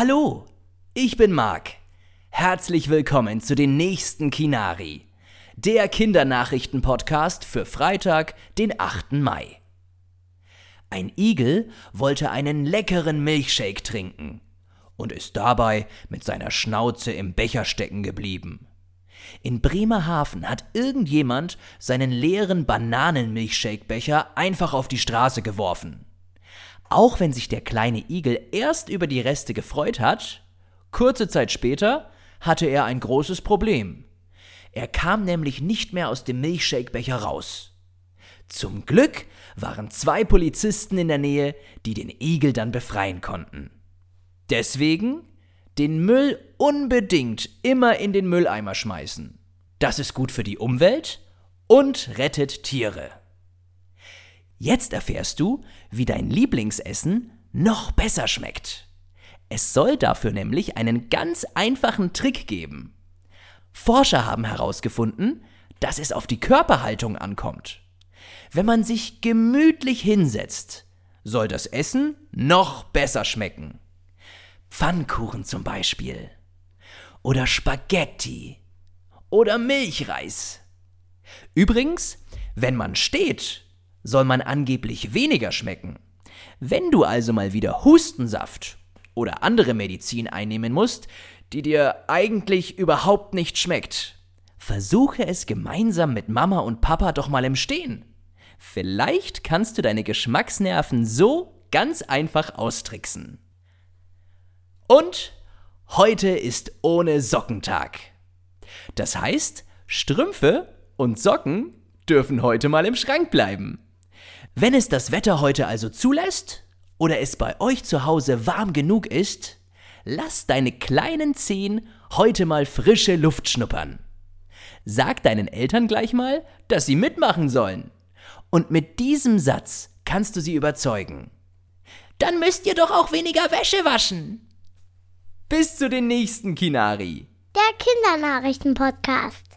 Hallo, ich bin Marc. Herzlich willkommen zu den nächsten Kinari, der Kindernachrichten-Podcast für Freitag, den 8. Mai. Ein Igel wollte einen leckeren Milchshake trinken und ist dabei mit seiner Schnauze im Becher stecken geblieben. In Bremerhaven hat irgendjemand seinen leeren Bananenmilchshake-Becher einfach auf die Straße geworfen. Auch wenn sich der kleine Igel erst über die Reste gefreut hat, kurze Zeit später hatte er ein großes Problem. Er kam nämlich nicht mehr aus dem Milchshake-Becher raus. Zum Glück waren zwei Polizisten in der Nähe, die den Igel dann befreien konnten. Deswegen den Müll unbedingt immer in den Mülleimer schmeißen. Das ist gut für die Umwelt und rettet Tiere. Jetzt erfährst du, wie dein Lieblingsessen noch besser schmeckt. Es soll dafür nämlich einen ganz einfachen Trick geben. Forscher haben herausgefunden, dass es auf die Körperhaltung ankommt. Wenn man sich gemütlich hinsetzt, soll das Essen noch besser schmecken. Pfannkuchen zum Beispiel. Oder Spaghetti. Oder Milchreis. Übrigens, wenn man steht, soll man angeblich weniger schmecken. Wenn du also mal wieder Hustensaft oder andere Medizin einnehmen musst, die dir eigentlich überhaupt nicht schmeckt, versuche es gemeinsam mit Mama und Papa doch mal im Stehen. Vielleicht kannst du deine Geschmacksnerven so ganz einfach austricksen. Und heute ist ohne Sockentag. Das heißt, Strümpfe und Socken dürfen heute mal im Schrank bleiben. Wenn es das Wetter heute also zulässt oder es bei euch zu Hause warm genug ist, lass deine kleinen Zehen heute mal frische Luft schnuppern. Sag deinen Eltern gleich mal, dass sie mitmachen sollen. Und mit diesem Satz kannst du sie überzeugen. Dann müsst ihr doch auch weniger Wäsche waschen. Bis zu den nächsten Kinari. Der Kindernachrichten-Podcast.